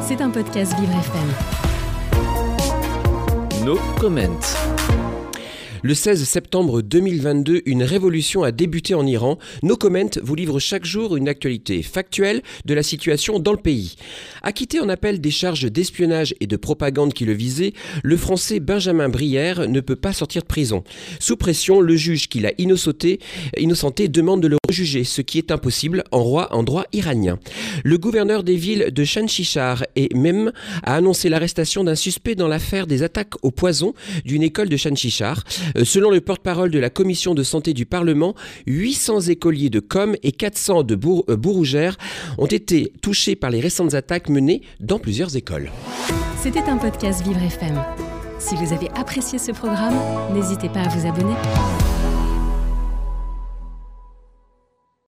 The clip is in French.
C'est un podcast Vivre FM. No comment. Le 16 septembre 2022, une révolution a débuté en Iran. Nos Comment vous livre chaque jour une actualité factuelle de la situation dans le pays. Acquitté en appel des charges d'espionnage et de propagande qui le visaient, le français Benjamin Brière ne peut pas sortir de prison. Sous pression, le juge qui l'a innocenté, demande de le rejuger, ce qui est impossible en, roi, en droit iranien. Le gouverneur des villes de Shanshishar et Mem a annoncé l'arrestation d'un suspect dans l'affaire des attaques au poison d'une école de Shanshishar. Euh, selon le porte-parole de la commission de santé du Parlement, 800 écoliers de Com et 400 de euh, Bourgougères ont été touchés par les récentes attaques menées dans plusieurs écoles. C'était un podcast Vivre FM. Si vous avez apprécié ce programme, n'hésitez pas à vous abonner.